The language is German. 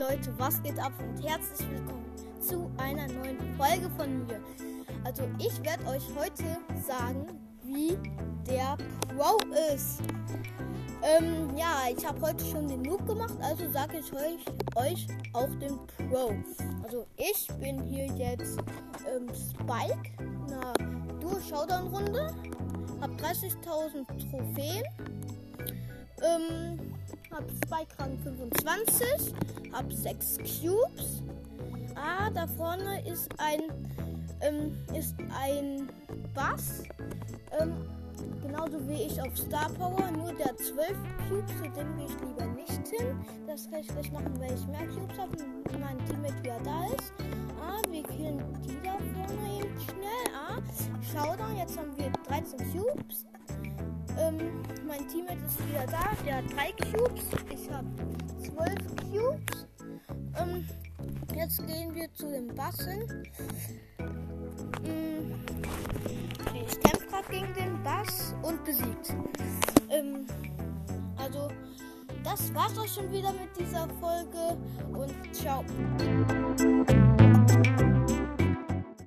Leute, was geht ab und herzlich willkommen zu einer neuen Folge von mir. Also ich werde euch heute sagen, wie der Pro ist. Ähm, ja, ich habe heute schon den Noob gemacht, also sage ich euch, euch auch den Pro. Also ich bin hier jetzt ähm, Spike, in einer Duo-Showdown-Runde, habe 30.000 Trophäen. Ähm, hab Spike Rang 25, hab 6 Cubes. Ah, da vorne ist ein ähm, ist ein Bass. Ähm, genauso wie ich auf Star Power, nur der 12 Cubes, zu dem gehe ich lieber nicht hin. Das kann ich gleich machen, weil ich mehr Cubes habe und mein Teammate wieder da ist. Ah, wir killen die da vorne eben schnell. Ah, Showdown, jetzt haben wir 13 Cubes. Ähm, mein Teammate ist wieder da. Der hat drei Cubes. Ich habe zwölf Cubes. Ähm, jetzt gehen wir zu den Bassen. Ähm, ich kämpfe gerade gegen den Bass und besiegt. Ähm, also, das war's auch schon wieder mit dieser Folge und ciao.